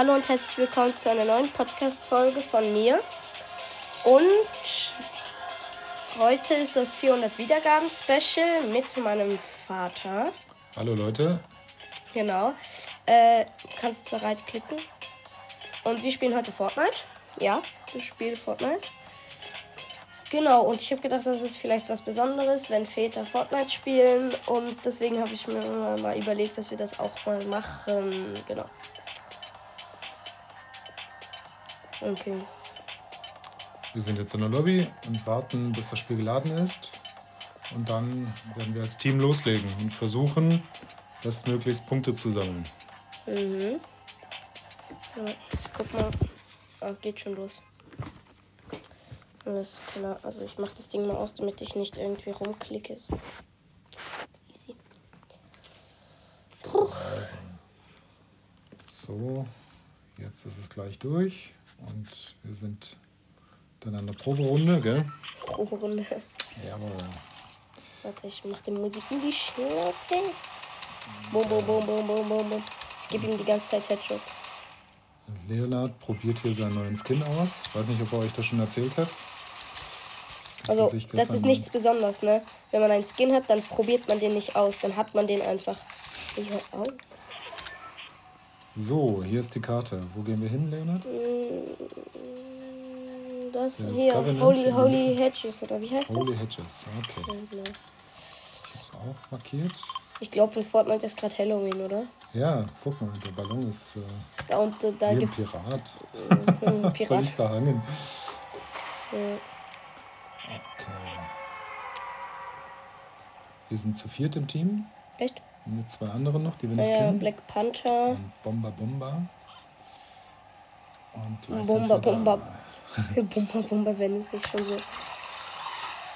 Hallo und herzlich willkommen zu einer neuen Podcast-Folge von mir. Und heute ist das 400 Wiedergaben-Special mit meinem Vater. Hallo Leute. Genau. Äh, kannst bereit klicken. Und wir spielen heute Fortnite. Ja, ich spiele Fortnite. Genau, und ich habe gedacht, das ist vielleicht was Besonderes, wenn Väter Fortnite spielen. Und deswegen habe ich mir mal überlegt, dass wir das auch mal machen. Genau. Okay. Wir sind jetzt in der Lobby und warten, bis das Spiel geladen ist. Und dann werden wir als Team loslegen und versuchen, bestmöglichst Punkte zu sammeln. Mhm. Ich guck mal. Ah, geht schon los. Alles klar. Also ich mache das Ding mal aus, damit ich nicht irgendwie rumklicke. Easy. Puh. So, jetzt ist es gleich durch. Und wir sind dann an der Proberunde, gell? Proberunde. Jawohl. Warte, ich mach die Musik in die Schnauze. Bum, bum, bum, bum, bum, bum, bum. Ich gebe ihm die ganze Zeit Headshot. Leonard probiert hier seinen neuen Skin aus. Ich weiß nicht, ob er euch das schon erzählt hat. Das also, das ist nichts Besonderes, ne? Wenn man einen Skin hat, dann probiert man den nicht aus. Dann hat man den einfach. Ich auf. So, hier ist die Karte. Wo gehen wir hin, Leonard? Mm, das ja, hier, Holy, Holy Hedges, oder wie heißt Holy das? Hedges, okay. Ja, genau. Ich hab's auch markiert. Ich glaube, in Fortnite ist gerade Halloween, oder? Ja, guck mal, der Ballon ist äh, da und äh, da gibt's ein Pirat. Ein Pirat. Völlig behangen. Ja. Okay. Wir sind zu viert im Team. Echt? Mit zwei anderen noch, die wir nicht ja, kennen. Black Panther. Und Bomber Bomber. Und Bomber Bomber. da. Bomber Bomber, wenn es nicht schon so.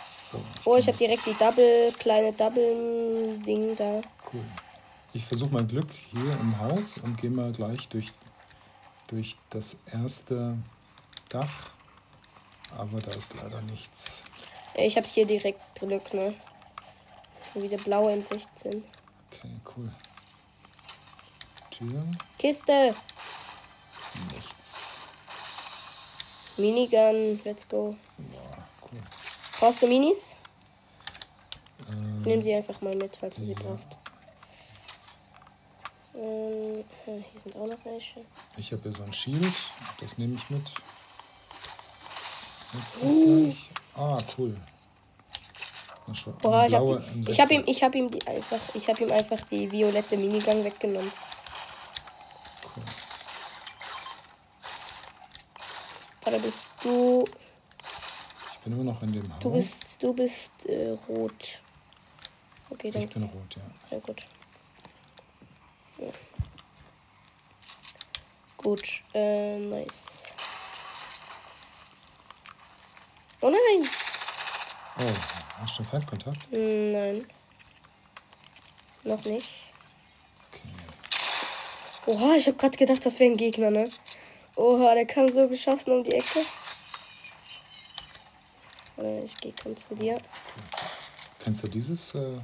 So, Oh, ich habe direkt die Double, kleine Double-Ding da. Cool. Ich versuche mein Glück hier im Haus und gehe mal gleich durch, durch das erste Dach. Aber da ist leider nichts. Ich habe hier direkt Glück, ne? So wie der blaue M16. Okay, cool. Tür, Kiste! nichts. Minigun, let's go. Boah, cool. Brauchst du Minis? Ähm, Nimm sie einfach mal mit, falls du sie ja. brauchst. Ähm, ja, hier sind auch noch welche. Ich habe hier so ein Shield, das nehme ich mit. Jetzt das Uh. gleich. Ah, cool. Boah, ich habe hab M16. ihm, ich hab ihm die einfach, ich habe ihm einfach die violette Minigun weggenommen. Cool. Oder bist du, Ich bin immer noch in dem Haus. du bist, du bist äh, rot. Okay, dann, ich bin rot, ja. ja gut. Ja. Gut, äh, nice. Oh nein! Oh, hast du einen Feindkontakt? Nein. Noch nicht. Okay. Oha, ich habe gerade gedacht, das wäre ein Gegner, ne? Oha, der kam so geschossen um die Ecke. Ich gehe komm zu dir. Kennst du dieses äh,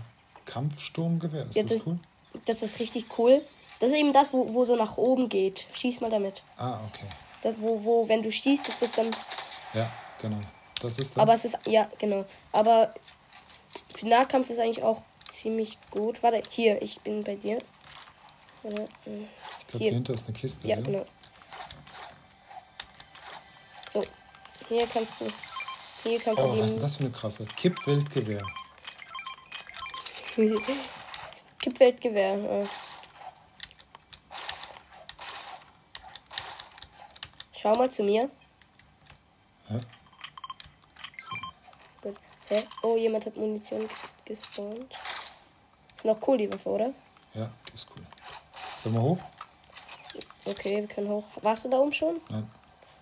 Kampfsturmgewehr? Ist Ja, das das- cool? Das ist richtig cool. Das ist eben das, wo, wo so nach oben geht. Schieß mal damit. Ah, okay. Das, wo, wo, wenn du schießt, ist das dann. Ja, genau. Das ist das. Aber es ist. Ja, genau. Aber für Nahkampf ist eigentlich auch ziemlich gut. Warte, hier, ich bin bei dir. Warte, äh, ich glaube, hier. hinter ist eine Kiste. Ja, genau. So, hier kannst du. Hier kannst Oh, du was ist denn das für eine krasse? Kippwildgewehr. Kippweltgewehr. Ja. Schau mal zu mir. Ja. Hä? Oh, jemand hat Munition gespawnt. Ist noch cool, die Waffe, oder? ja, die ist cool. Sollen wir hoch? Okay, wir können hoch. Warst du da oben schon? Nein.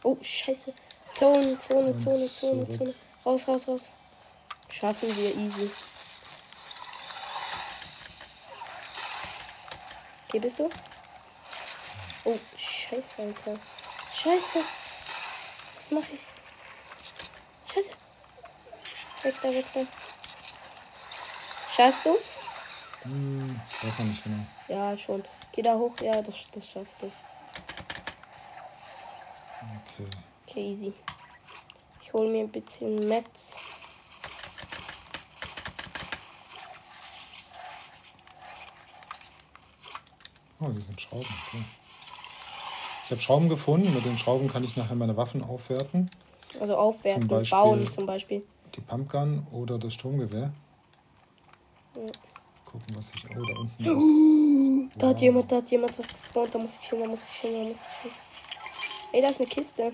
Oh, scheiße. Zone, Zone, Zone, Zone. Zone. Raus, raus, raus. Schaffen wir easy. Okay, bist du? Oh, scheiße, Alter. Scheiße. Was mache ich? Scheiße. Weg da, weg da. Schaffst du's? Hm, ich weiß noch nicht genau. Ja, schon. Geh da hoch. Ja, das, das schaffst du. Okay. Okay, easy. Ich hole mir ein bisschen Metz. Oh, hier sind Schrauben. Okay. Ich habe Schrauben gefunden. Mit den Schrauben kann ich nachher meine Waffen aufwerten. Also aufwerten, Zum Beispiel- bauen zum Beispiel. Die Pumpgun oder das Sturmgewehr. Gucken, was ich. Oh, da unten ist. Da hat Wow. jemand, da hat jemand was gespawnt. Da muss ich hin, da muss ich hin, da muss ich hin. Ey, da ist eine Kiste. Ja,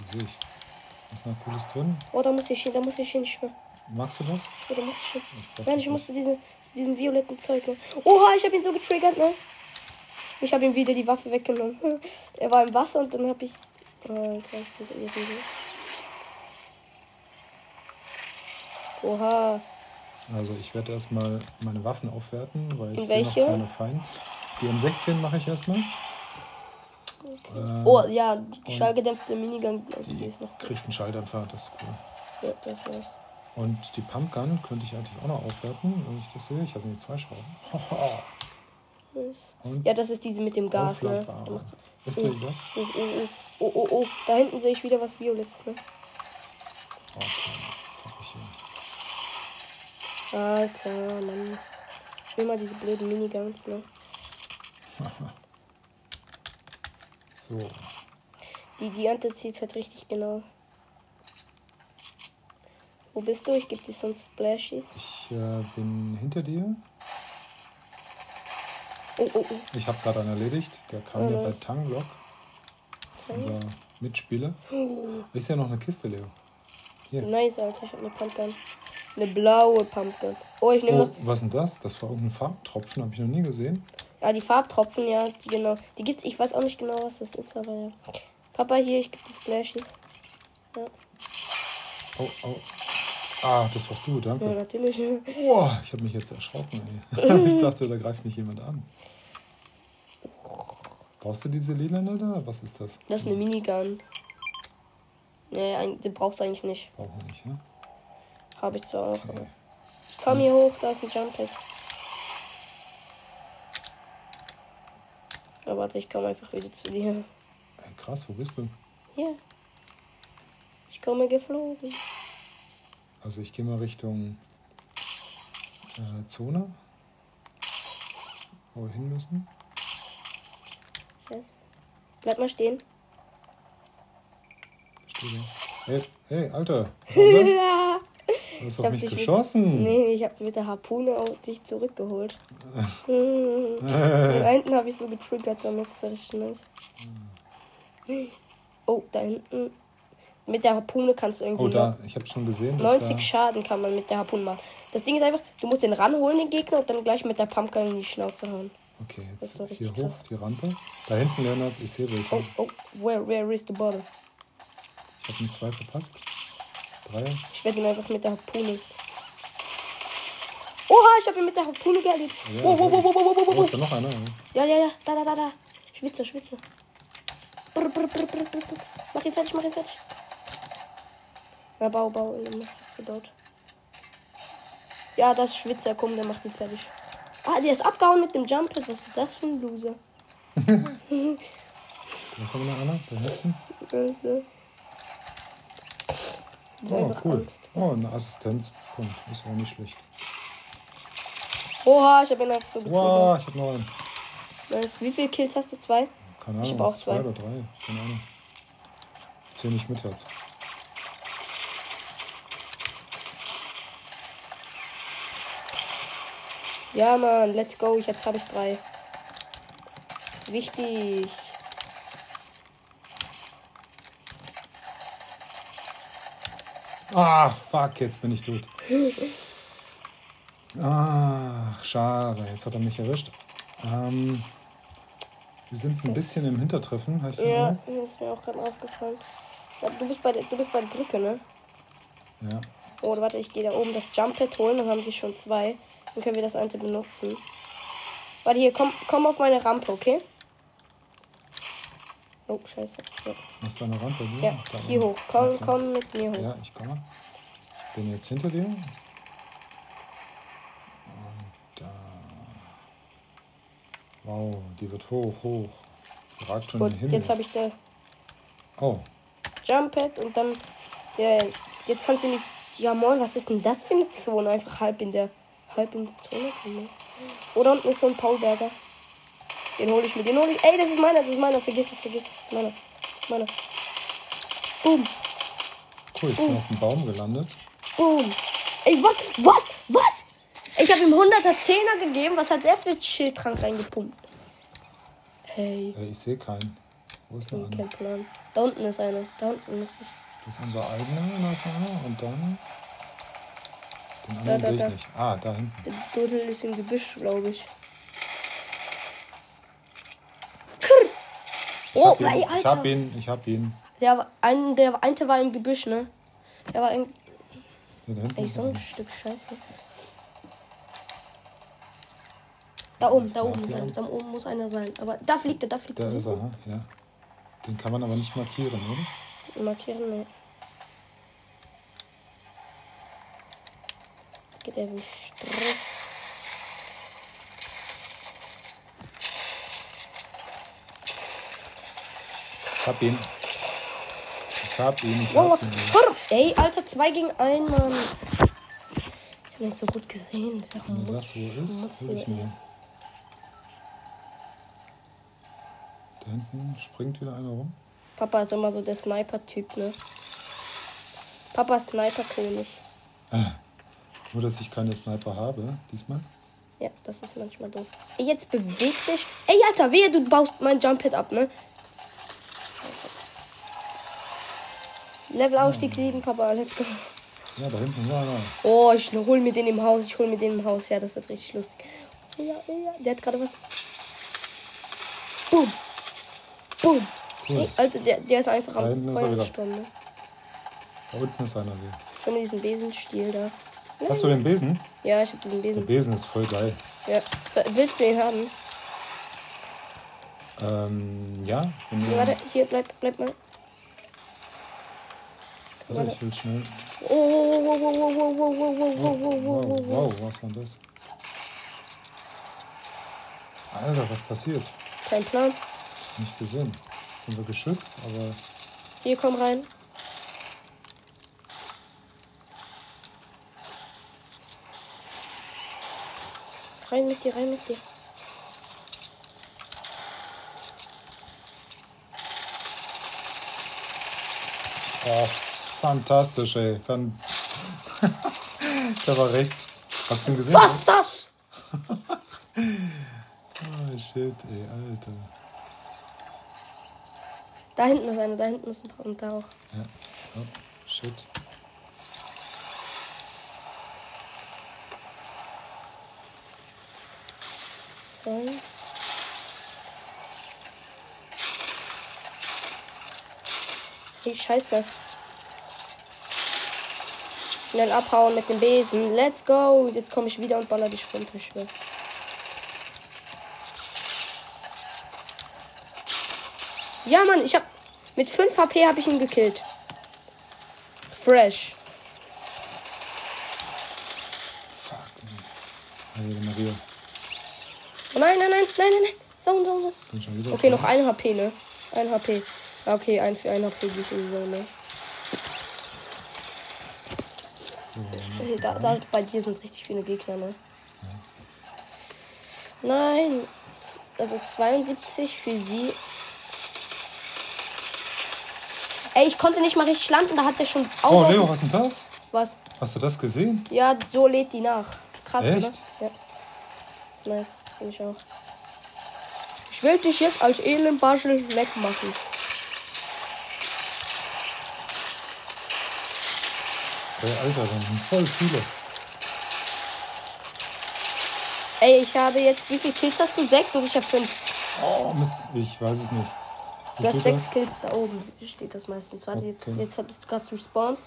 die sehe ich. Ist noch Cooles drin. Oh, da muss ich hin, da muss ich hin. Ich schwör, Magst du das? ich schwör, da muss ich hin. Ich Nein, ich musste diese, diesen violetten Zeug, ne? Oha, ich habe ihn so getriggert, ne? Ich habe ihm wieder die Waffe weggenommen. Er war im Wasser und dann habe ich. Alter, ich bin so. Oha. Also ich werde erstmal meine Waffen aufwerten, weil ich sehe noch keine Feind. Die M16 mache ich erstmal. Ähm, Oh, ja, die schallgedämpfte Minigun. Also die die ist noch. kriegt einen Schalldämpfer, das ist cool. Ja, das war's. Und die Pumpgun könnte ich eigentlich auch noch aufwerten, wenn ich das sehe. Ich habe mir zwei Schrauben. Nice. Ja, das ist diese mit dem Gas, ne? Ist das? Oh, oh, oh, oh, oh, oh. Da hinten sehe ich wieder was Violettes, ne? Okay, Alter, Mann. Ich will mal diese blöden Miniguns, ne? So, Die, die Ante zieht halt richtig genau. Wo bist du? Ich gebe dir sonst Splashies. ich äh, bin hinter dir. Oh, oh, oh. Ich habe gerade einen erledigt. Der kam Oh, mir bei. Tanglock, unser Mitspieler. Ist ja noch eine Kiste, Leo. Hier. Nice, Alter. Ich habe eine Pumpgun. Eine blaue Pumpgun. Oh, ich nehme Oh, was ist denn das? Das war irgendein Farbtropfen, habe ich noch nie gesehen. Ja, die Farbtropfen, ja, die genau. Die gibt's. Ich weiß auch nicht genau, was das ist, aber ja. Papa, hier, ich gebe die Splashies. Oh, oh. Ah, das warst du, Ja, danke. natürlich. Boah, ich habe mich jetzt erschrocken, ey. ich dachte, da greift mich jemand an. Brauchst du diese Lilane da? Was ist das? Das ist eine Minigun. Nee, die brauchst du eigentlich nicht. Brauchen nicht, ne? Habe ich zwar auch. Okay. Komm hier hoch, da ist ein Jump Pad. Aber warte, ich komme einfach wieder zu dir. Ey, krass, wo bist du? Hier. Ich komme geflogen. Also ich gehe mal Richtung äh, Zone. Wo wir hin müssen. Yes. Bleib mal stehen. Steht das? Hey, hey, Alter, was war das? Du hast Ich auf mich dich mit- geschossen. Nee, ich habe mit der Harpune auch dich zurückgeholt. Hm. Da hinten habe ich so getriggert damit. Das war richtig nice. Oh, da hinten. Mit der Harpune kannst du irgendwie Oh, da, ich habe schon gesehen, dass 90 da... Schaden kann man mit der Harpune machen. Das Ding ist einfach, du musst den ranholen, den Gegner, und dann gleich mit der Pumpgun in die Schnauze hauen. Okay, jetzt hier hoch, die Rampe. Da hinten, Leonard, ich sehe welche. Oh, oh, where, where is the bottle? Ich habe einen zwei verpasst. Drei. Ich werde ihn einfach mit der Harpune. Oha, ich habe ihn mit der Harpune geerledigt. Ja, Oh, oh, oh, oh, oh, oh, oh, Oh, ist da noch einer? Ja, ja, ja, da, da, da, da. Schwitze, schwitze. Brr, brr, brr, brr, brr. Mach ihn fertig, mach ihn fertig. Ja, bau, bau, mach das gebaut. Ja, das ist Schwitzer, komm, der macht ihn fertig. Ah, der ist abgehauen mit dem Jump. Was ist das für ein Loser? Da ist aber noch einer, da hinten. Also. Oh, cool. Angst. Oh, ein Assistenzpunkt. Ist auch nicht schlecht. Oha, ich habe ihn einfach so getriggert. Wow, ich habe noch einen. Wie viele Kills hast du? Zwei? Keine Ich Ahnung, hab auch zwei zwei. oder drei. Keine Ahnung. Zähl nicht mit jetzt. Ja, Mann, let's go. Jetzt habe ich drei. Wichtig. Ah, fuck, jetzt bin ich tot. Ach, schade, jetzt hat er mich erwischt. Ähm, wir sind ein bisschen im Hintertreffen, habe ich Ja, Eindruck? mir ist mir auch gerade aufgefallen. Du bist, bei der, du bist bei der Brücke, ne? Ja. Oh, warte, ich gehe da oben das Jump Pad holen. Dann haben wir schon zwei. Dann können wir das eine benutzen. Warte, hier, komm, komm auf meine Rampe, okay? Oh, scheiße. Ja, Hast du eine Rampe? hier? ja Da hier hoch. Komm, Okay. komm mit mir hoch. Ja, ich komme. Ich bin jetzt hinter dir. Und da. Wow, die wird hoch, hoch. Die ragt schon Gut, den Himmel. jetzt habe ich da. Oh, Jump Pad und dann. Ja, jetzt kannst du nicht. Ja, moin, was ist denn das für eine Zone? Einfach halb in der. Halb in der Zone drin. Oder unten ist so ein Paulberger. Den hole ich mir, den hole ich. Ey, das ist meiner, das ist meiner. Vergiss es, vergiss es. Das ist meiner. Das ist meiner. Boom, cool, ich bin auf dem Baum gelandet. boom. Ey, was? Was? Was? Ich habe ihm 100er 10er gegeben. Was hat der für Schildtrank reingepumpt? Hey, ich sehe keinen. Wo ist der kein eine? Plan. Da unten ist einer. Da unten müsste ich. Das ist unser eigener, da ist einer. Und dann. Den anderen da, sehe ich da. nicht. Ah, da hinten. Der Dudel ist im Gebüsch, glaube ich. Ich Oh, hab ihn, ey, ich Alter. hab ihn, ich hab ihn. Der, ein, der eine war im Gebüsch, ne? Der war im. Da Ey, ist so ein Stück Scheiße. Da oben, da oben, sein, da oben muss einer sein. Aber da fliegt er, da fliegt Da er. ist Siehst er, ja. Den kann man aber nicht markieren, oder? Markieren, ne. Geht er wie Strich. Ich hab ihn. Ich hab ihn, ich Wallah, hab ihn. Ey, Alter, zwei gegen einen, Mann. Ich hab nicht so gut gesehen. Das ist Wenn sagst, wo ist, hol ich mir. Da hinten springt wieder einer rum. Papa ist immer so der Sniper-Typ, ne? Papa ist Sniper-König. Nur, dass ich keine Sniper habe, diesmal. Ja, das ist manchmal doof. Ey, jetzt beweg dich. Ey, Alter, wehe, du baust mein Jump Hit ab, ne? Level Ausstieg 7, Papa, let's go. Ja, da hinten war einer. Oh, ich hol mir den im Haus, ich hol mir den im Haus. Ja, das wird richtig lustig. Ja, ja, ja. Der hat gerade was. Boom. Boom. Cool. Ey, Alter, der, der ist einfach Da am er ne? Da unten ist einer wieder. Schon mit diesem Besenstiel da. Hast du den Besen? Ja, ich hab diesen Der Besen. Besen ist voll geil. Ja. Willst du ihn haben? Ähm, ja. Ja, warte, hier, bleib, bleib mal. Warte, ich will schnell. Oh, oh, oh, oh, oh, oh, oh, oh, oh, oh, oh, oh, Wow, oh, oh. wow, was war das? Alter, was passiert? Kein Plan. Nicht gesehen. Sind wir geschützt, aber Hier, komm rein. Rein mit dir, rein mit dir. Oh, fantastisch, ey. Fan Der war rechts. Hast du ihn gesehen? Was ist das? Oh, shit, ey, Alter. Da hinten ist einer, da hinten ist ein paar und da auch. Ja. Oh, shit. Sorry. Hey, scheiße. Schnell abhauen mit dem Besen. Let's go. Jetzt komme ich wieder und baller dich runter. Ich schwör. Ja, Mann, ich hab. Mit 5 HP habe ich ihn gekillt. Fresh. Fuck. Heilige Maria. Oh nein, nein, nein, nein, nein, nein. So, so, so. Bin schon wieder Okay, noch ein HP, ne? Ein HP. Okay, ein für ein HP geht sowieso, ne? Hey, Da, da, bei dir sind richtig viele Gegner, ne? Nein. Z- Also 72 für sie. Ey, ich konnte nicht mal richtig landen, da hat der schon oh, auf- Leo, was ist denn das? Was? Hast du das gesehen? Ja, so lädt die nach. Krass, Echt? oder? Ja. Ist nice, finde ich auch. Ich will dich jetzt als Elendbarschel wegmachen. Alter, da sind voll viele. Ey, ich habe jetzt, wie viele Kills hast du? Sechs und ich habe fünf. Oh, Mist. Ich weiß es nicht. Wie Du hast sechs das? Kills da oben, steht das meistens. Warte, jetzt, Okay. jetzt bist du gerade respawned.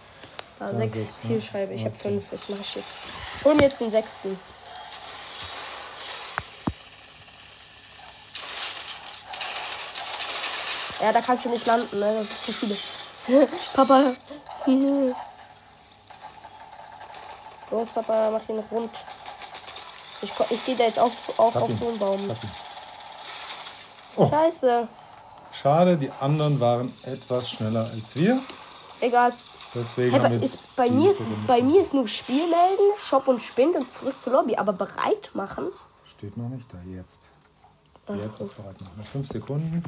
Da Ja, sechs sechs, ne? Zielscheibe. Ich habe Okay. fünf. Jetzt mache ich jetzt. Mir jetzt den sechsten. Ja, da kannst du nicht landen, ne? Das sind zu viele. Papa. Los, Papa, mach ihn rund. Ich, ich gehe da jetzt auf, auch auf ihn. so einen Baum. Oh. Scheiße. Schade, die anderen waren etwas schneller als wir. Egal. Deswegen Hey, haben bei, wir ist, bei, mir ist, bei mir ist nur Spiel melden, Shop und Spind und zurück zur Lobby. Aber bereit machen? Steht noch nicht da, jetzt. Jetzt ist bereit noch. Noch fünf Sekunden.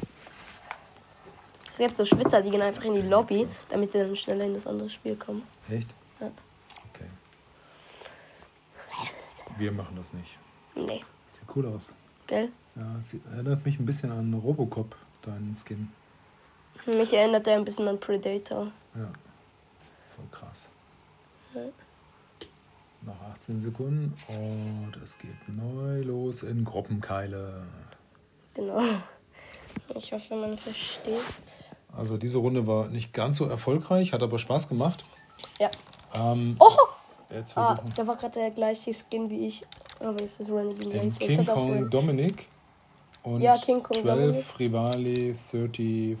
Jetzt so Schwitzer, die gehen einfach in die Lobby, damit sie dann schneller in das andere Spiel kommen. Echt? Ja. Okay. Wir machen das nicht. Nee, Sieht cool aus. gell? Ja, es erinnert mich ein bisschen an Robocop, dein Skin. Mich erinnert er ein bisschen an Predator. Ja. Voll krass. Noch 18 Sekunden und es geht neu los in Gruppenkeile. Genau. Ich hoffe, man versteht. Also diese Runde war nicht ganz so erfolgreich, hat aber Spaß gemacht. Ja. Ähm, Oh! Jetzt Ah, da war gerade der gleiche Skin wie ich. Aber jetzt ist Renegade late. Jetzt King Kong Dominic und Ja, King Kong 12 Dominic. Rivali 34.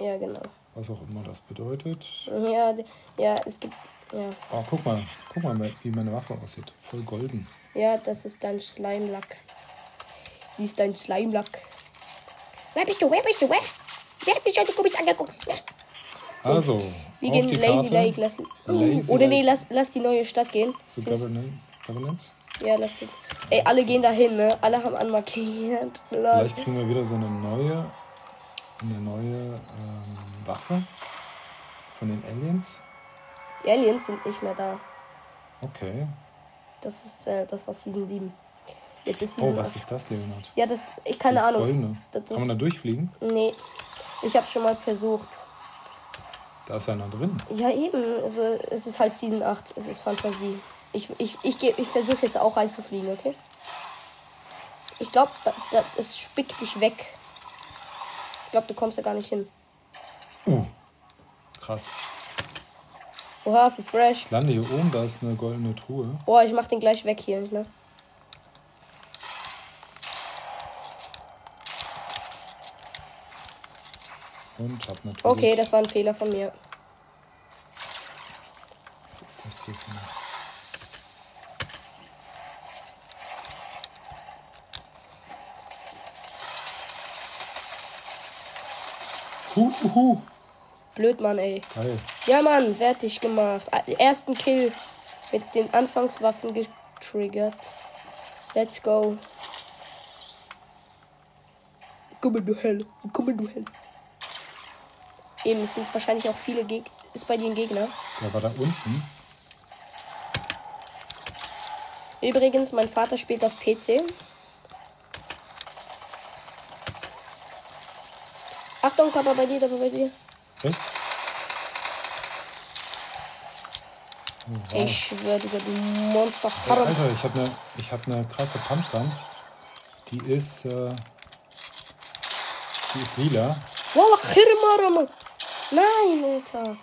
Ja, genau. Was auch immer das bedeutet. Ja, d- ja, es gibt. Ja. Oh, guck mal, guck mal, wie meine Waffe aussieht. Voll golden. Ja, das ist dein Slime-Lack. Wie ist dein Slime-Lack? Wer bist du? Wer bist du? Wer? Wer hat mich heute komisch angeguckt? Ja. Also, Wir gehen Lazy Karte Lake. Lass, Lazy oder nee, Lake. lass, lass die neue Stadt gehen. zu Governance. Ja, lass die. Ey, alle gehen dahin, ne? Alle haben anmarkiert. Lol. Vielleicht kriegen wir wieder so eine neue, eine neue ähm, Waffe von den Aliens. Die Aliens sind nicht mehr da. Okay. Das ist äh, das war Season 7. Jetzt ist Season Oh, was 8. ist das, Leonard? Ja, das. Ich keine das Ahnung. Goldene. Das- das- Kann man da durchfliegen? Nee. Ich habe schon mal versucht. Da ist einer drin. Ja, eben. Also, es ist halt Season 8. Es ist Fantasie. Ich, ich, ich, ich versuche jetzt auch reinzufliegen, okay? Ich glaube, da, da, es spickt dich weg. Ich glaube, du kommst da gar nicht hin. Uh, krass. Oha, wie fresh. Ich lande hier oben, da ist eine goldene Truhe. Oh, ich mach den gleich weg hier, ne? Und hab natürlich. Okay, das war ein Fehler von mir. Was ist das hier für eine? Hu, hu, hu. Blöd, Mann, ey. Geil. Ja, Mann, fertig gemacht. Ah, Ersten Kill mit den Anfangswaffen getriggert. Let's go. Komm in du Hell. Komm in du Hell. Eben, es sind wahrscheinlich auch viele Gegner. Ist bei dir ein Gegner? Der war da unten. Übrigens, mein Vater spielt auf PC. Achtung, Papa, bei dir, Papa, bei dir. Echt? Oh, wow. Ich schwöre, du bist ein Monster. Ey, Alter, ich habe eine hab ne krasse Pumpgun. Die ist, äh, die ist lila. Wallah, Khirmarama. Nein, Alter.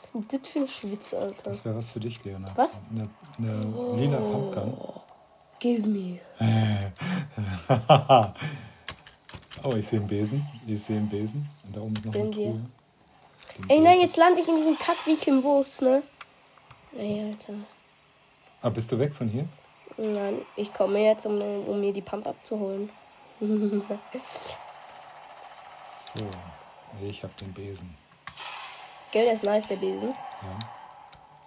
Was ist denn das für ein Schwitz, Alter? Das wäre was für dich, Leonard. Was? Eine, eine lila Pumpgun. Give me. Oh, ich sehe einen Besen. Ich sehe einen Besen. Und da oben ist noch eine Bin dir. Truhe. Ey, nein, jetzt lande ich in diesem Kackweg im Wurst, ne? Ey, Alter. Ah, bist du weg von hier? Nein, ich komme jetzt, um, um mir die Pump abzuholen. So, ich habe den Besen. Gell, der ist nice, der Besen. Ja.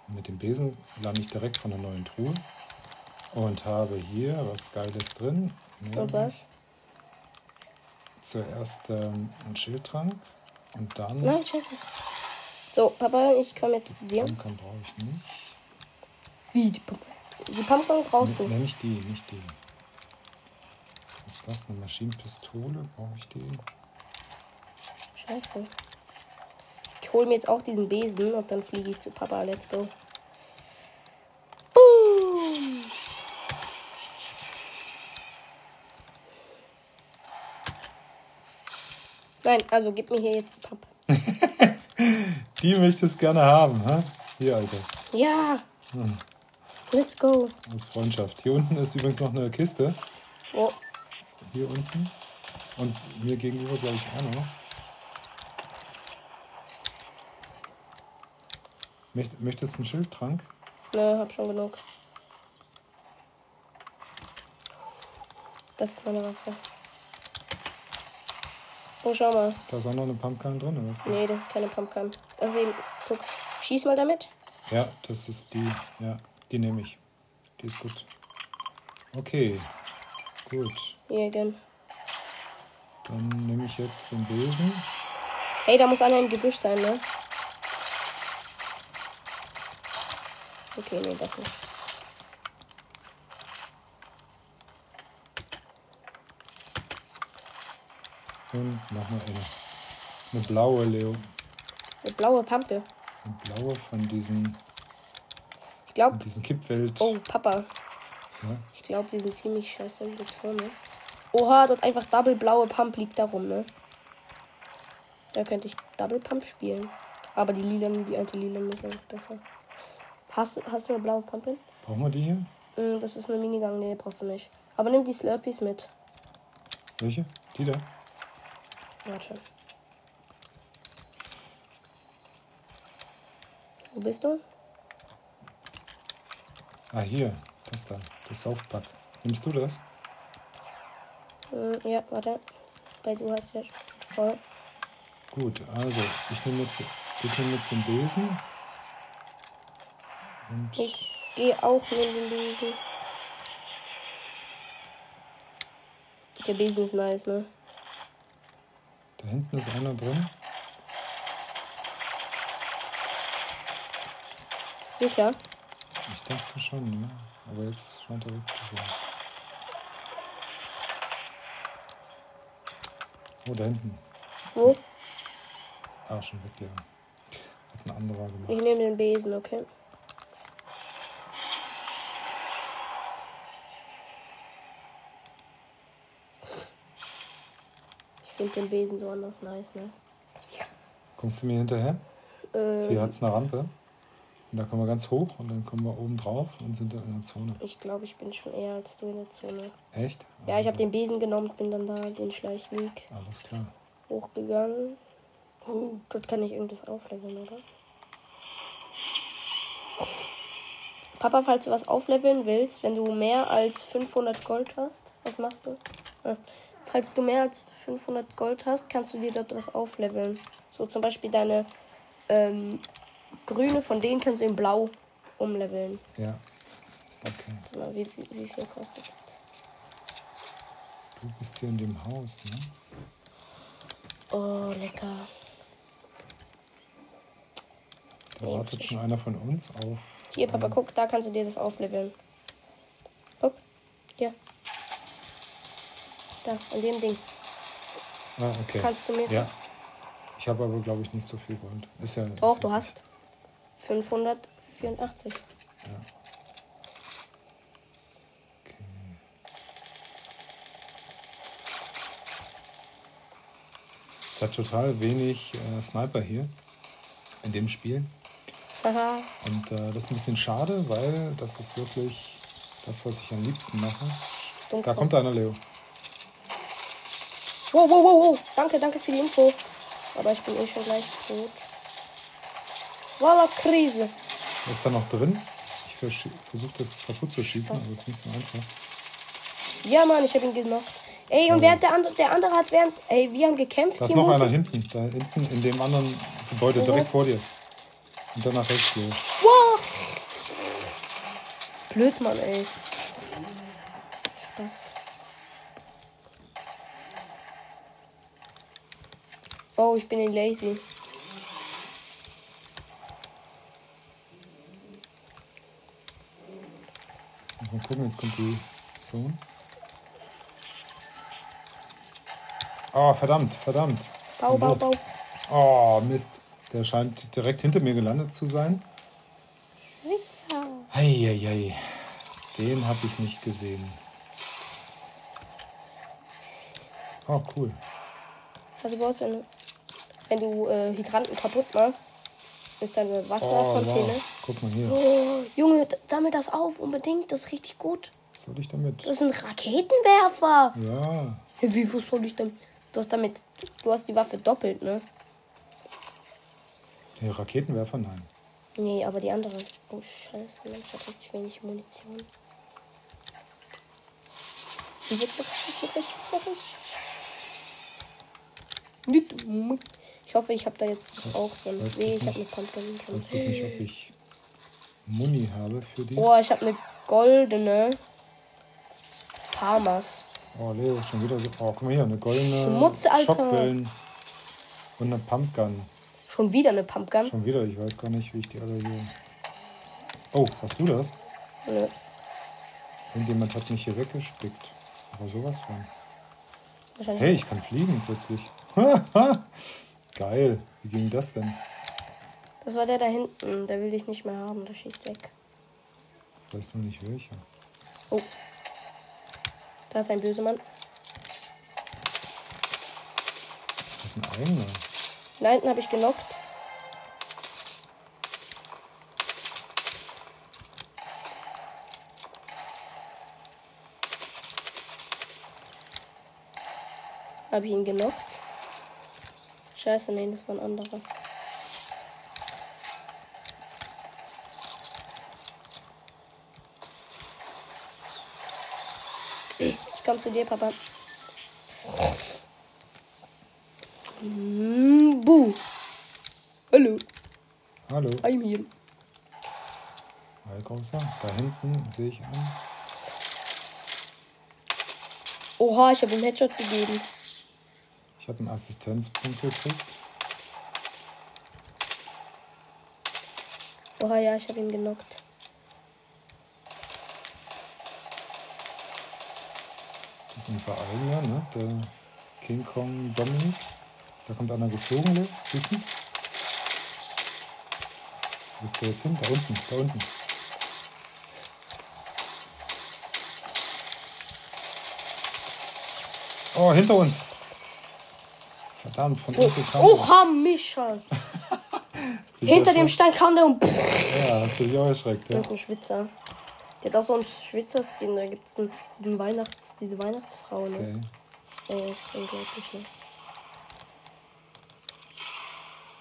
Und mit dem Besen lande ich direkt von der neuen Truhe. Und habe hier was Geiles drin. Und was? Zuerst ähm, einen Schildtrank und dann Nein, scheiße. So, Papa, ich komme jetzt zu dir. Pumpgun brauche ich nicht. Wie, die Pump? Die Pumpgun brauchst du. Ne, nicht die, nicht die. Was ist das? Eine Maschinenpistole? Brauche ich die? Scheiße. Ich hole mir jetzt auch diesen Besen und dann fliege ich zu Papa. Let's go. Boom. Nein, also gib mir hier jetzt die Pump. Die möchtest gerne haben, hä? Hier, Alter. Ja. Let's go. Das ist Freundschaft. Hier unten ist übrigens noch eine Kiste. Oh, Hier unten. Und mir gegenüber, glaube ich, auch noch. Möchtest du einen Schildtrank? ne, hab schon genug. Das ist meine Waffe. Oh, schau mal. Da ist auch noch eine Pumpkin drin, oder was? Nee, das ist keine Pumpkin. Das ist eben. Guck. Schieß mal damit. Ja, das ist die. Ja, die nehme ich. Die ist gut. Okay. Gut. Gönn. Dann nehme ich jetzt den Besen. Hey, da muss einer im Gebüsch sein, ne? Okay, nee, doch nicht. Und nochmal eine. Eine blaue Leo. Eine blaue Pampe. Eine blaue von diesen, Ich glaube. diesen Kippwelt. Oh, Papa. Ja. Ich glaube, wir sind ziemlich scheiße in der Zone. Oha, dort einfach Double blaue Pump liegt da rum, ne? Da könnte ich Double Pump spielen. Aber die Lilanen, die Anti-Lilanen ist einfach besser. Hast, du- hast du eine blaue Pump hin? Brauchen wir die hier? Mm, das ist eine Minigang, nee, brauchst du nicht. Aber nimm die Slurpees mit. Welche? Die da? Warte. Wo bist du? Ah, hier. Das da. Das Saufpack. Nimmst du das? Mm, ja, warte. Weil du hast ja voll. Gut, also ich nehme jetzt, ich nehme jetzt den Besen. Und Ich gehe auch neben den Besen. Der Besen ist nice, ne? da hinten ist einer drin. Sicher? Ich dachte schon, ja. Aber jetzt scheint er weg zu sein. Oh, da hinten. Wo? Ah, schon weg, Leo. Hat ein anderer gemacht. Ich nehme den Besen, okay? Ich finde den Besen so anders nice, ne? Kommst du mir hinterher? Ähm, Hier hat es eine Rampe. Und da kommen wir ganz hoch und dann kommen wir oben drauf und sind dann in der Zone. ich glaube, ich bin schon eher als du in der Zone. Echt? Ja, ich habe Also, den Besen genommen, bin dann da den Schleichweg Alles klar. hochgegangen. Oh, dort kann ich irgendwas aufleveln, oder? Papa, falls du was aufleveln willst, wenn du mehr als 500 Gold hast, was machst du? Ah, falls du mehr als 500 Gold hast, kannst du dir dort was aufleveln. So zum Beispiel deine ähm, grüne, von denen kannst du in blau umleveln. Ja. Okay. Warte mal, wie, viel- wie viel kostet das? Du bist hier in dem Haus, ne? Oh, lecker. Da wartet schon einer von uns auf. Hier, Papa, guck, da kannst du dir das aufleveln. Guck, hier. Da, an dem Ding. Ah, okay. Kannst du mir. Ja. Ich habe aber, glaube ich, nicht so viel Gold. Ist ja. Doch, ist du ja- hast 584. Ja. Es hat total wenig äh, Sniper hier in dem Spiel. Haha. Und äh, das ist ein bisschen schade, weil das ist wirklich das, was ich am liebsten mache. Dumm Da kommt einer, Leo. Wow, wow, wow, wow. Danke, danke für die Info. Aber ich bin eh schon gleich tot. Voila, Krise. Ist da noch drin. Ich versuche das kaputt zu schießen, aber es ist nicht so einfach. Ja, Mann, ich habe ihn gemacht. Ey, und während der andere, der andere hat während. Ey, wir haben gekämpft. Da ist hier noch einer mutig. hinten. Da hinten in dem anderen Gebäude, Wo? direkt vor dir. Und dann nach rechts, Leo. Wow. Blöd, Mann, ey. Spaß. Ich bin in lazy. Mal gucken, jetzt kommt die Zone. Oh, verdammt, verdammt. Bau, bau, bau. Oh, Mist. Der scheint direkt hinter mir gelandet zu sein. Heieiei. Den habe ich nicht gesehen. Oh, cool. Also brauchst du eine. Wenn du äh, Hydranten kaputt machst, ist deine Oh, Wasserfontäne. wow. Guck mal hier. Oh, Junge, sammel das auf, unbedingt. Das ist richtig gut. Was soll ich damit? Das ist ein Raketenwerfer. Ja, Ja, Wie, was soll ich denn? Du hast damit. Du hast die Waffe doppelt, ne? der Raketenwerfer, nein. Nee, aber die andere. Oh, scheiße, ich hab richtig wenig Munition. Wie wird wirklich, was wirklich, was wirklich? Nicht. Ich hoffe, ich habe da jetzt auch so ein. Nee, ich habe eine. Pumpkin. Ich weiß bloß nicht, ob ich Muni habe für die. Oh, ich habe eine goldene Farmers. Oh, Leo, schon wieder so. Oh, guck mal hier, eine goldene Schmutz, Alter. Schockwellen und eine Pumpgun. Schon wieder eine Pumpkin. Schon wieder, ich weiß gar nicht, wie ich die alle hier. Oh, hast du das? Nö. Irgendjemand hat mich hier weggespickt. Aber sowas von. Wahrscheinlich. Hey, ich kann fliegen plötzlich. Geil. Wie ging das denn? Das war der da hinten. Der will dich nicht mehr haben. Der schießt weg. Ich weiß nur nicht welcher. Oh. Da ist ein böser Mann. Das ist ein eigener. Da hinten habe ich genockt. Habe ich ihn genockt? Scheiße, nee, das war ein anderer. Ich komm zu dir, Papa. Mm, Buh. Hallo, Hallo. I'm here. Großer. Da hinten sehe ich einen. Oha, ich habe ihm Headshot gegeben. Ich habe einen Assistenzpunkt gekriegt. Oha, ja, ich habe ihn genockt. Das ist unser eigener, ne? Der King Kong Dominik. Da kommt einer geflogen, Leo. Wissen? Wo bist du jetzt hin? Da unten, da unten. Oh, hinter uns. Verdammt, von Oh, unten kam Oha, dich Hinter dem? Stein kam der und Ja, hast du dich auch erschreckt, Das ja. ist ein Schwitzer. Der hat auch so einen Schwitzer-Skin. Da gibt es einen, Weihnachts-, diese Weihnachtsfrau, ne? Okay, ist unglaublich, ne?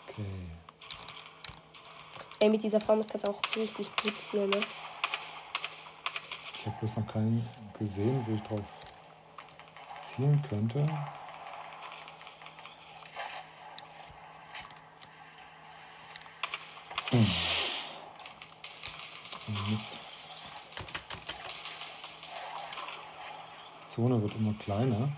okay. Ey, mit dieser Farm kannst du auch richtig gut zielen, ne? Ich habe bloß noch keinen gesehen, wo ich drauf zielen könnte. Hm. Oh, Mist. Die Zone wird immer kleiner.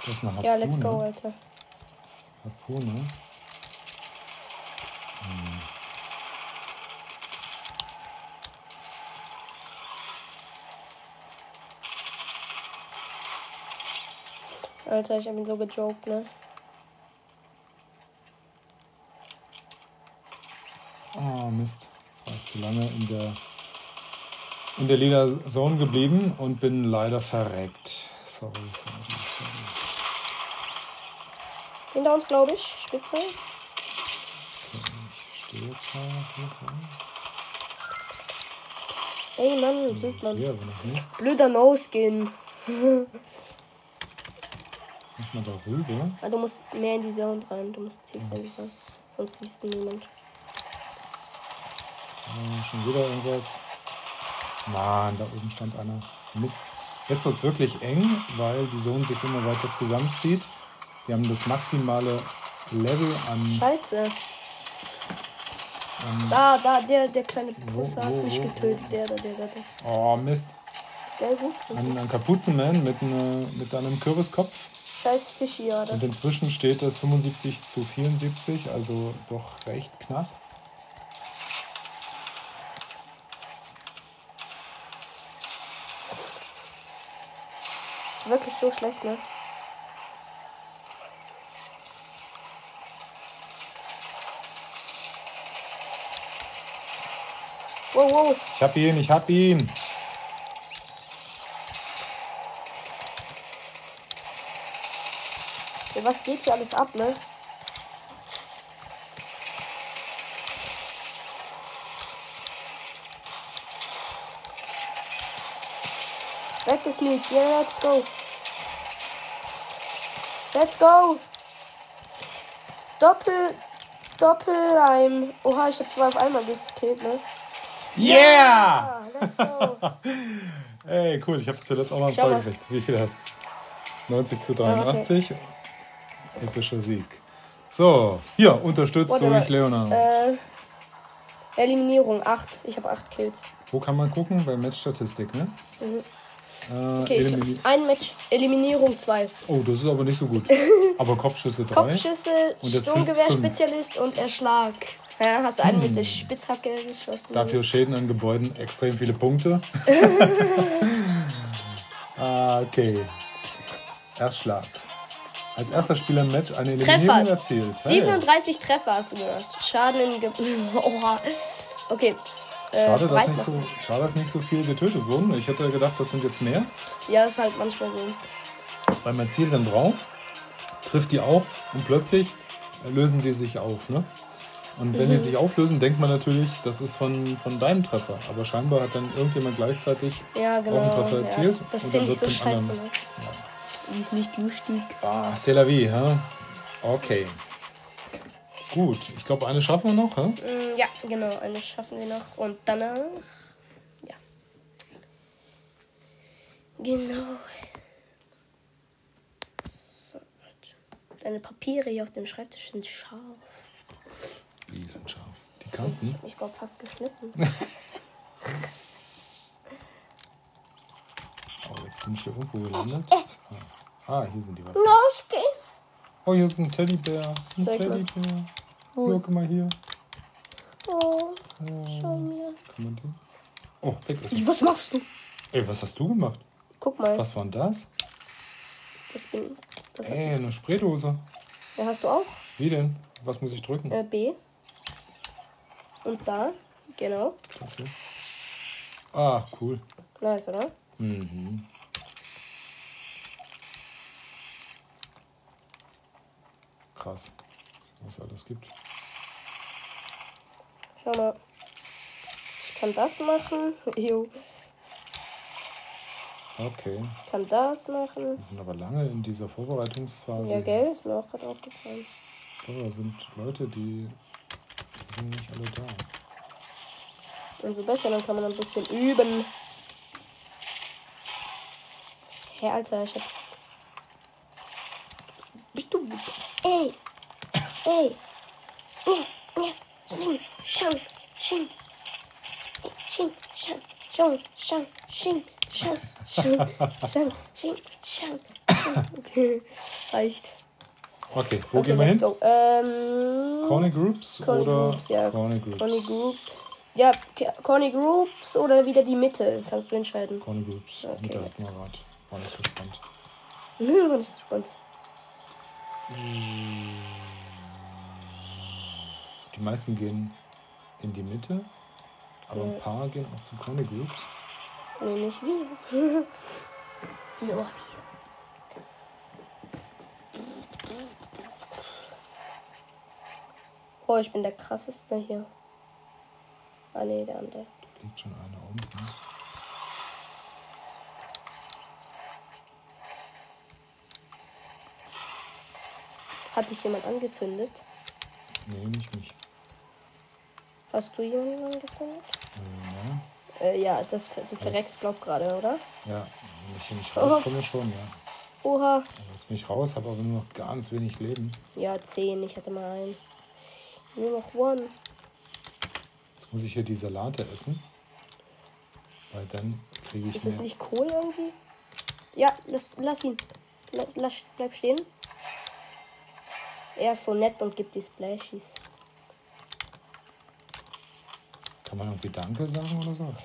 Das ist eine Harpune. Ja, let's go, Alter. Harpune. Alter, ich hab ihn so gejoked, ne? Oh Mist. Jetzt war ich zu lange in der, in der Lila Zone geblieben und bin leider verreckt. Sorry, sorry, sorry. Hinter uns, glaube ich. Spitze. Okay, ich stehe jetzt mal. Gut, Ey, Mann, blöd, Mann. Blöder No-Skin. Mach mal da rüber. Ah, du musst mehr in die Zone rein. Du musst Zone. Jetzt Sonst siehst du niemand. äh, schon wieder irgendwas. Mann, da oben stand einer. Mist. Jetzt wird es wirklich eng, weil die Zone sich immer weiter zusammenzieht. Wir haben das maximale Level an. Scheiße. Da, da, der, der kleine Wo, Pusse hat wo, mich wo, getötet. Der, der, der, der. der. Oh, Mist. Ein, ein Kapuzenman mit, ne, mit einem Kürbiskopf. Scheiß ja. Das Und inzwischen steht es 75 zu 74, also doch recht knapp. ist wirklich so schlecht, ne? Wow, wow. Ich hab ihn, ich hab ihn. Was geht hier alles ab, ne? Weggesneakt. Yeah, let's go. Let's go. Doppel. Doppelheim. Oha, ich habe zwei auf einmal gekillt, ne? Yeah! Ah, let's go. Ey, cool. Ich habe zuletzt auch noch einen mal. gekriegt. Wie viel hast du? 90 zu 83. Epischer Sieg. So, hier, unterstützt Warte durch. Leonard. äh, Eliminierung 8. Ich habe 8 Kills. Wo kann man gucken? Bei Matchstatistik, ne? Äh, Mhm. Okay, ich elimini- hab ein Match. Eliminierung 2. oh, das ist aber nicht so gut. aber Kopfschüsse 3. Kopfschüsse, Sturmgewehrspezialist und Erschlag. Ja, hast du einen mit der Spitzhacke geschossen? Dafür Schäden an Gebäuden, extrem viele Punkte. ah, okay. Erstschlag. Als erster Spieler im Match eine Eliminierung Treffer. erzielt. Hey. 37 Treffer hast du gehört. Schaden in Ge Oha. Okay. Äh, Schade, dass nicht, so, schade, dass nicht so viel getötet wurden. Ich hätte gedacht, das sind jetzt mehr. Ja, ist halt manchmal so. Weil man zielt dann drauf, trifft die auch und plötzlich lösen die sich auf. Ne? Und wenn Mhm. die sich auflösen, denkt man natürlich, das ist von, von deinem Treffer. Aber scheinbar hat dann irgendjemand gleichzeitig Ja, genau. auch einen Treffer ja, erzielt. das das und dann finde ich so scheiße. anderen. Ne? Die ist nicht lustig. Ah, c'est la vie, hä? Okay. Gut, ich glaube, eine schaffen wir noch, hä? Mm, Ja, genau. Eine schaffen wir noch. Und danach. Ja. Genau. Deine Papiere hier auf dem Schreibtisch sind scharf. Die sind scharf. Die Kanten. Ich glaube fast geschnitten. Oh, jetzt bin ich hier irgendwo gelandet. Ah, hier sind die Waffen. Los geht's. Oh, hier ist ein Teddybär. Ein Zeig. Teddybär. Guck mal hier. Oh, schau mir. Kann man den? Oh, weg ist er. Was machst du? Ey, was hast du gemacht? Guck mal. Was war denn das? Das bin. Das Ey, eine Spraydose. ja, hast du auch? Wie denn? Was muss ich drücken? Äh, B. Und da. Genau. Das hier. Ah, cool. Nice, oder? Mhm. Krass, was es alles gibt. Schau mal. Ich kann das machen. Jo. Okay, Ich kann das machen. wir sind aber lange in dieser Vorbereitungsphase. Ja, gell? Ist mir auch gerade aufgefallen. Da sind Leute, die, die sind nicht alle da. Umso besser, dann kann man ein bisschen üben. Hey, Alter, ich hab's. Bist du. Ey! Ey! Sching, sching. Sching, schang, schang, sching, schang, schang, schang, sching, schang, schang. Reicht. Okay, wo Okay, gehen wir hin? go. Ähm, Corny Groups Corny oder Groups, ja. Corny Groups? Corny Group. Ja, Corny Groups oder wieder die Mitte. Kannst du entscheiden. Corny Groups. Okay, Mitte hatten wir gerade. War nicht so spannend. War nicht so spannend. Die meisten gehen in die Mitte, aber ein paar gehen auch zu Corny Groups. Nee, nicht wir. Nur wir. Oh, ich bin der krasseste hier. Ah, nee, der andere. Da liegt schon einer unten. Hat dich jemand angezündet? Nee, nicht mich. Hast du jemanden angezündet? Äh, Äh, ja, das, du verreckst, glaub gerade, oder? ja. ja, wenn ich hier nicht rauskomme, schon, ja. Oha. Jetzt bin ich raus, habe aber nur noch ganz wenig Leben. Ja, 10, ich hatte mal einen. Nur noch one. Jetzt muss ich hier die Salate essen. Weil dann kriege ich Ist das mehr. nicht cool irgendwie? Ja, lass, lass ihn. Lass, lass, bleib stehen. Er ist so nett und gibt die Splashies. Kann man irgendwie Danke sagen oder sowas?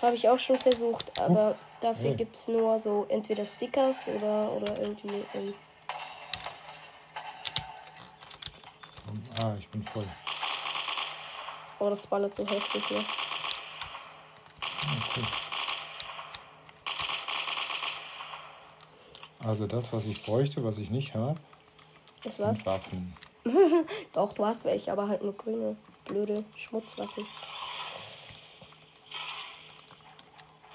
Habe ich auch schon versucht, aber dafür Hey. gibt es nur so entweder Stickers oder, oder irgendwie. Ähm, Ah, ich bin voll. oh, das ballert so heftig hier. Ah, cool. Also das, was ich bräuchte, was ich nicht habe, sind Waffen. Doch, du hast welche, aber halt nur grüne, blöde Schmutzwaffen.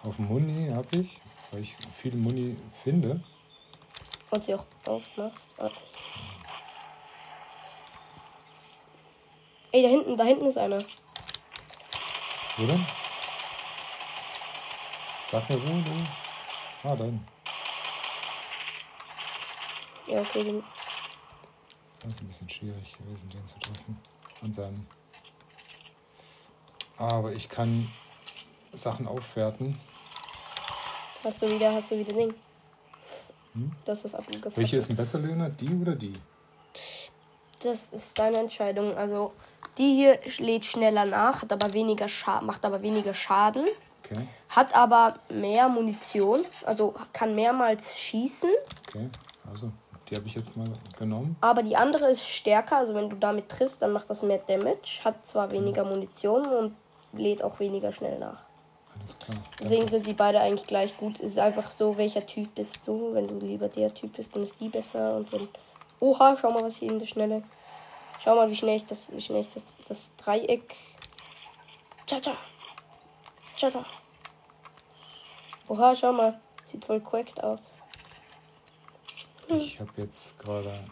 Auf dem Muni habe ich, weil ich viel Muni finde. Und sie auch aufmachst. Ah. Ey, da hinten, da hinten ist einer. Wo denn? Sag mir wo, du. Ah, da hinten. Ja, okay. Den, Das ist ein bisschen schwierig gewesen, den zu treffen. An seinem. Aber ich kann Sachen aufwerten. hast du wieder, hast du wieder Ding. Das ist abgefallen. Hm? Welche ist ein besser, Leonard? Die oder die? Das ist deine Entscheidung. Also die hier lädt schneller nach, hat aber weniger Scha macht aber weniger Schaden, Okay, hat aber mehr Munition, also kann mehrmals schießen. okay. Also, die habe ich jetzt mal genommen. Aber die andere ist stärker, also wenn du damit triffst, dann macht das mehr Damage, hat zwar weniger Munition und lädt auch weniger schnell nach. Alles klar. Deswegen sind sie beide eigentlich gleich gut. Es ist einfach so, welcher Typ bist du. Wenn du lieber der Typ bist, dann ist die besser. Und wenn. Oha, schau mal, was hier in der Schnelle. Schau mal, wie schnell ich das, wie schnell ich das, das Dreieck. Tata. Tata. Oha, schau mal. Sieht voll korrekt aus. Ich habe jetzt gerade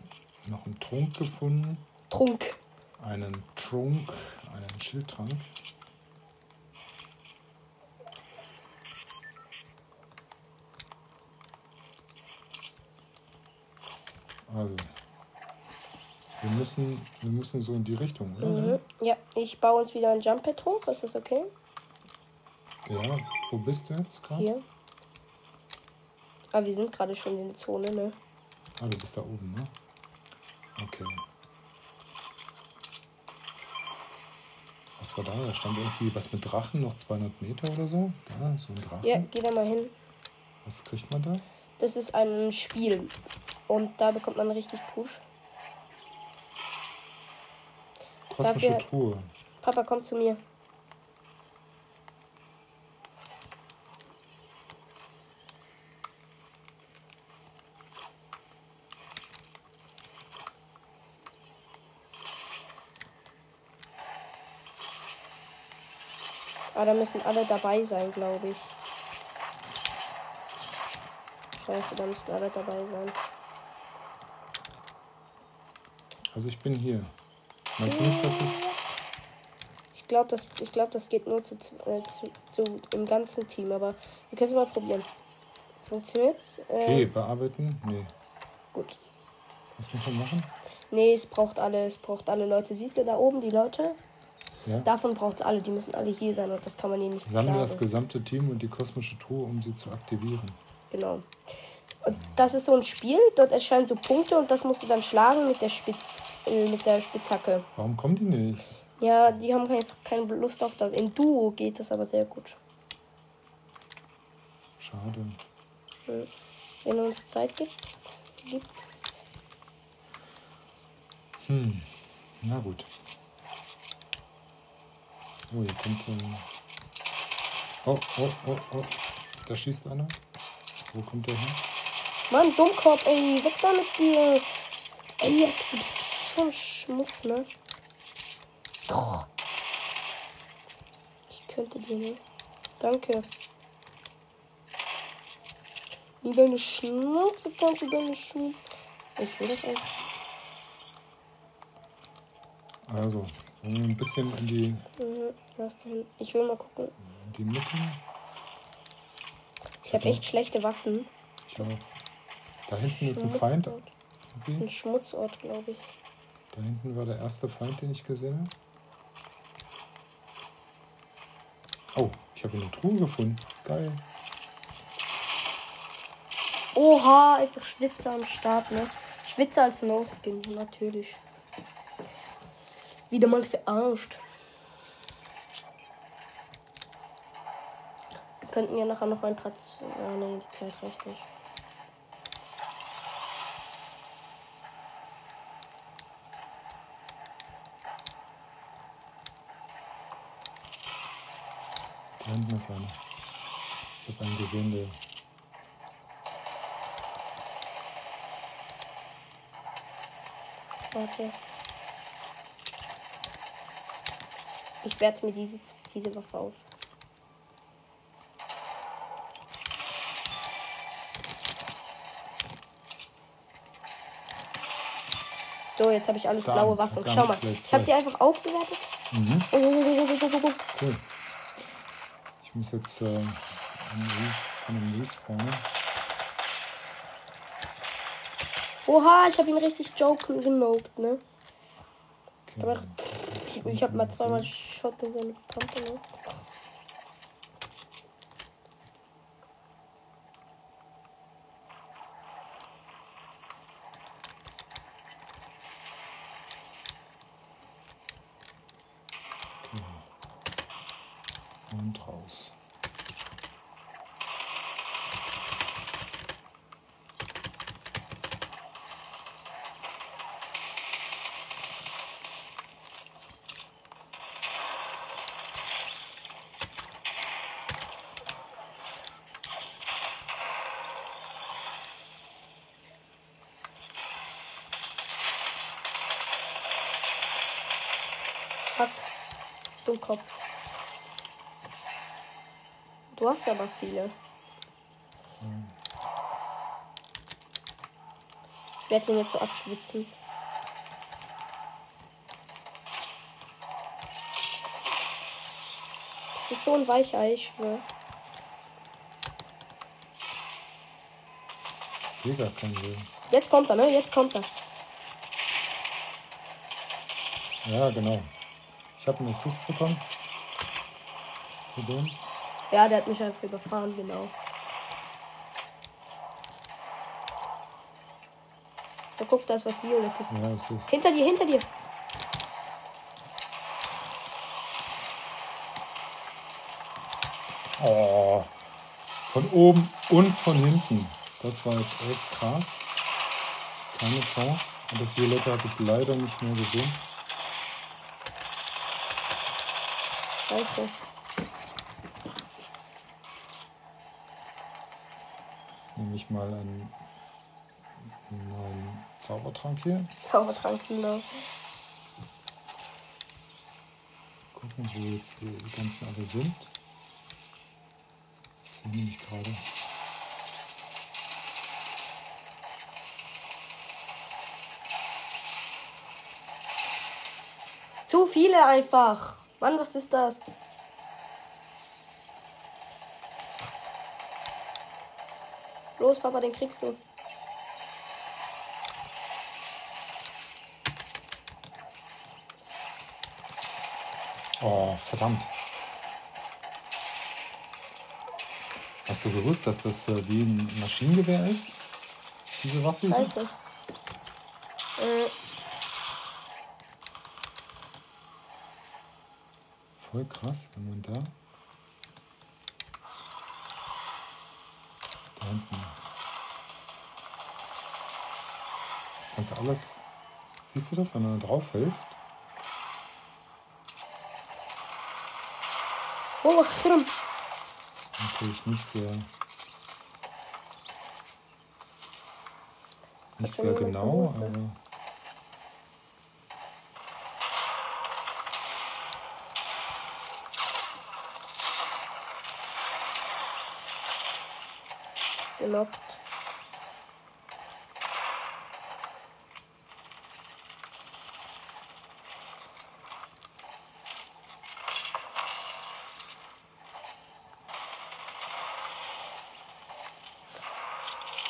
noch einen Trunk gefunden. Trunk. Einen Trunk, einen Schildtrank. Also, wir müssen, wir müssen so in die Richtung, oder? Mhm. Ja, ich baue uns wieder ein Jumppad hoch. Ist das okay? Ja, wo bist du jetzt gerade? Hier. Ah, wir sind gerade schon in der Zone, ne? Ah, du bist da oben, ne? Okay. Was war da? Da stand irgendwie was mit Drachen, noch 200 Meter oder so. Da, so ein Drachen. Ja, geh da mal hin. Was kriegt man da? Das ist ein Spiel. Und da bekommt man richtig Push. Kosmische Dafür- Truhe. Papa, komm zu mir. Ah, da müssen alle dabei sein, glaube ich. Scheiße, da müssen alle dabei sein. Also ich bin hier. Meinst du nicht, dass es... Ich glaube, das, ich glaub, das geht nur zu, äh, zu, zu im ganzen Team, aber wir können es mal probieren. Funktioniert's? Äh, Okay, bearbeiten? Nee. Gut. Was muss man machen? Nee, es braucht alle, es braucht alle Leute. Siehst du da oben die Leute? Ja. Davon braucht es alle, die müssen alle hier sein und das kann man ihnen nicht Sammle das gesamte Team und die kosmische Truhe, um sie zu aktivieren. Genau. Und das ist so ein Spiel, dort erscheinen so Punkte und das musst du dann schlagen mit der Spitz, äh, mit der Spitzhacke. Warum kommen die nicht? Ja, die haben kein, keine Lust auf das. In Duo geht das aber sehr gut. Schade. Wenn du uns Zeit gibst, gibst. Na gut. Oh, hier kommt ein... Oh, oh, oh, oh. Da schießt einer. Wo kommt der hin? Mann, Dummkopf, ey, weg da mit dir. Ey, du ein Schmutz, ne? Doch. Ich könnte dir nicht. Danke. Wie deine Schnauze kannst du deine Schnauze. Ich will das eigentlich. Also, ein bisschen in die, Mhm, lass da hin. Ich will mal gucken. in die Mitte. Ich habe echt schlechte Waffen. Ich auch. Da hinten ist ein Feind. Ein Schmutzort, glaube ich. Da hinten war der erste Feind, den ich gesehen habe. Oh, ich habe eine Truhe gefunden. Geil. Oha, einfach Schwitzer am Start, ne? Schwitzer als No-Skin, natürlich. Wieder mal verarscht. Wir könnten ja nachher noch ein paar. Ja, nee, die Zeit reicht nicht. Hinten ist einer. Ich habe einen gesehen, der. Warte. Ich werte mir diese, diese Waffe auf. So, jetzt habe ich alles blaue Waffen. Schau mal. Ich habe die einfach aufgewertet. Mhm. Oh, oh, oh, oh, oh, oh, oh. Cool. Ich muss jetzt äh, einen Res- von einem respawnen. Oha, ich habe ihn richtig joken genockt, ne? Okay. Aber ich, ich habe mal zweimal Shot in seine Pampe, ne? Und raus. Fuck. Dummkopf. Du hast aber viele. Ich werde ihn jetzt so abschwitzen. Das ist so ein Weichei, ich schwöre. Ich sehe gar keinen Willen. Jetzt kommt er, ne? Jetzt kommt er. Ja, genau. Ich habe einen Assist bekommen. Für den. Ja, der hat mich einfach überfahren, genau. Da guck, da ist was Violettes. Ja, es ist. Hinter dir, hinter dir. Oh. Von oben und von hinten. Das war jetzt echt krass. Keine Chance. Und das Violette habe ich leider nicht mehr gesehen. Scheiße. Jetzt nehme ich mal einen neuen Zaubertrank hier. Zaubertrank, genau. Gucken, wo jetzt die ganzen alle sind. Ich sehe nämlich gerade. Zu viele einfach. Mann, was ist das? Los, Papa, den kriegst du. Oh, verdammt. Hast du gewusst, dass das äh, wie ein Maschinengewehr ist? Diese Waffe? Scheiße. Äh, Voll krass, wenn man da. Da hinten. Kannst du alles. Siehst du das, wenn du da drauf fällst? oh, Chrum. Das ist natürlich nicht sehr. Nicht sehr genau, aber. Genockt.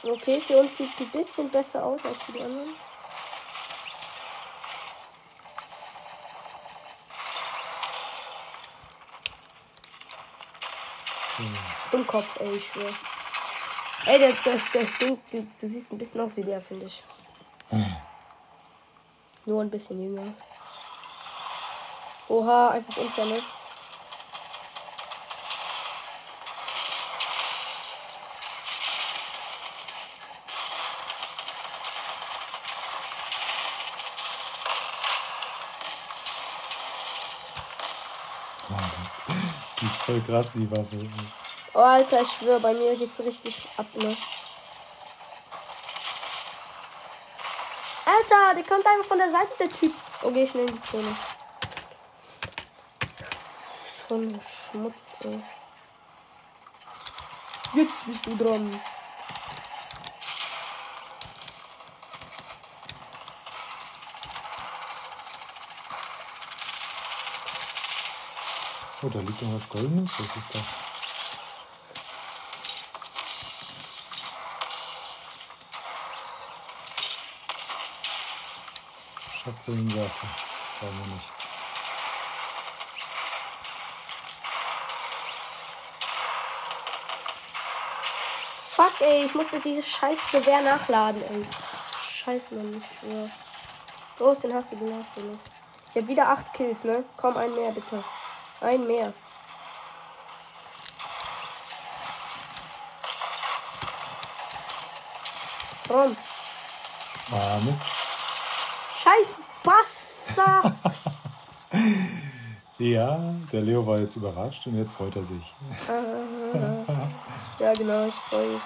Okay, für uns sieht es ein bisschen besser aus als für die anderen. Dummkopf, ey, ich schwör. Ey, der, der, der stinkt, du, du siehst ein bisschen aus wie der, finde ich. Nur ein bisschen jünger. Oha, einfach unfair, ne? Oh, das, die ist voll krass, die Waffe. Oh, Alter, ich schwör, bei mir geht's richtig ab, ne? Alter, der kommt einfach von der Seite, der Typ. Oh, geh schnell in die Zone. So ein Schmutz, ey. Jetzt bist du dran. Oh, da liegt noch was Goldenes. Was ist das? Schockwellenwerfer. Brauchen wir nicht. Fuck, ey, ich musste dieses scheiß Gewehr nachladen, ey. Scheiß Mann, ich schwör. Los, den hast du, den hast du nicht. Ich hab wieder acht Kills, ne? Komm, ein mehr, bitte. Ein mehr. Komm. Ah, Mist. Scheiß Bastard. Ja, der Leo war jetzt überrascht und jetzt freut er sich. ja, genau, ich freue mich.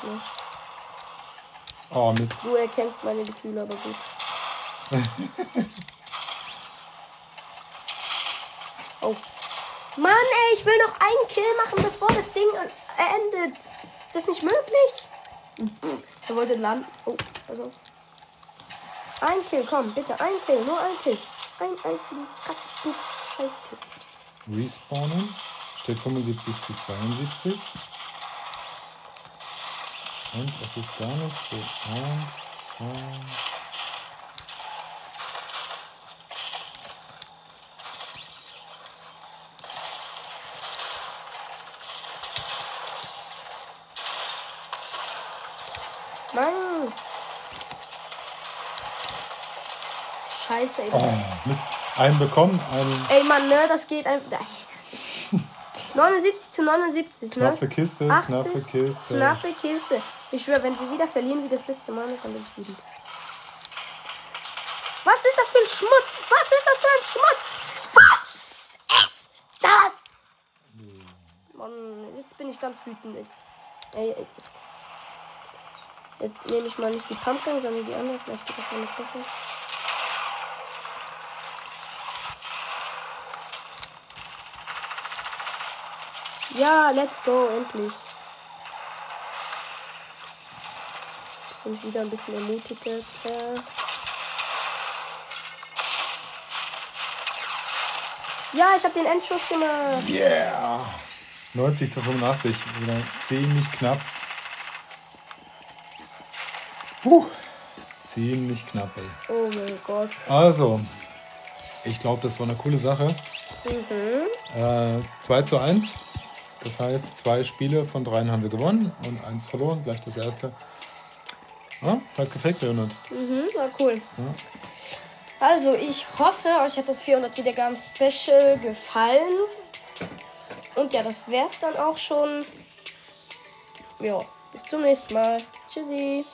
Oh, Mist. Du erkennst meine Gefühle aber gut. oh. Mann, ey, ich will noch einen Kill machen, bevor das Ding endet. Ist das nicht möglich? Er wollte landen. Oh, pass auf. Ein Kill, komm, bitte, ein Kill, nur ein Kill. Ein einzigen Kill. Respawnen. Steht 75 zu 72. Und es ist gar nicht so einfach. Mann. Scheiße, ey. Oh, Mist. Einen bekommen, einen Ey, Mann, ne, das geht einfach. Ey, das ist 79 zu 79, ne? knappe Kiste, 80, knappe Kiste. Knappe Kiste. Ich schwöre, wenn wir wieder verlieren wie das letzte Mal, dann bin ich wütend. Was ist das für ein Schmutz? Was ist das für ein Schmutz? Was ist das? Mann, jetzt bin ich ganz wütend. Ey, jetzt, jetzt, jetzt nehme ich mal nicht die Pumpkin, sondern die andere. Vielleicht geht das dann noch besser. Ja, let's go, endlich. Jetzt bin ich wieder ein bisschen ermutigt. Ja, ich habe den Endschuss gemacht. Yeah! 90 zu 85, wieder ziemlich knapp. Puh, ziemlich knapp, ey. Oh mein Gott. Also, ich glaube, das war eine coole Sache. Mhm. Äh, 2 zu 1. Das heißt, zwei Spiele von dreien haben wir gewonnen und eins verloren, gleich das erste. Ja, hat gefällt, Leonard. Mhm, war cool. Ja. Also, ich hoffe, euch hat das 400 Wiedergaben Special gefallen. Und ja, das wär's dann auch schon. Ja, bis zum nächsten Mal. Tschüssi.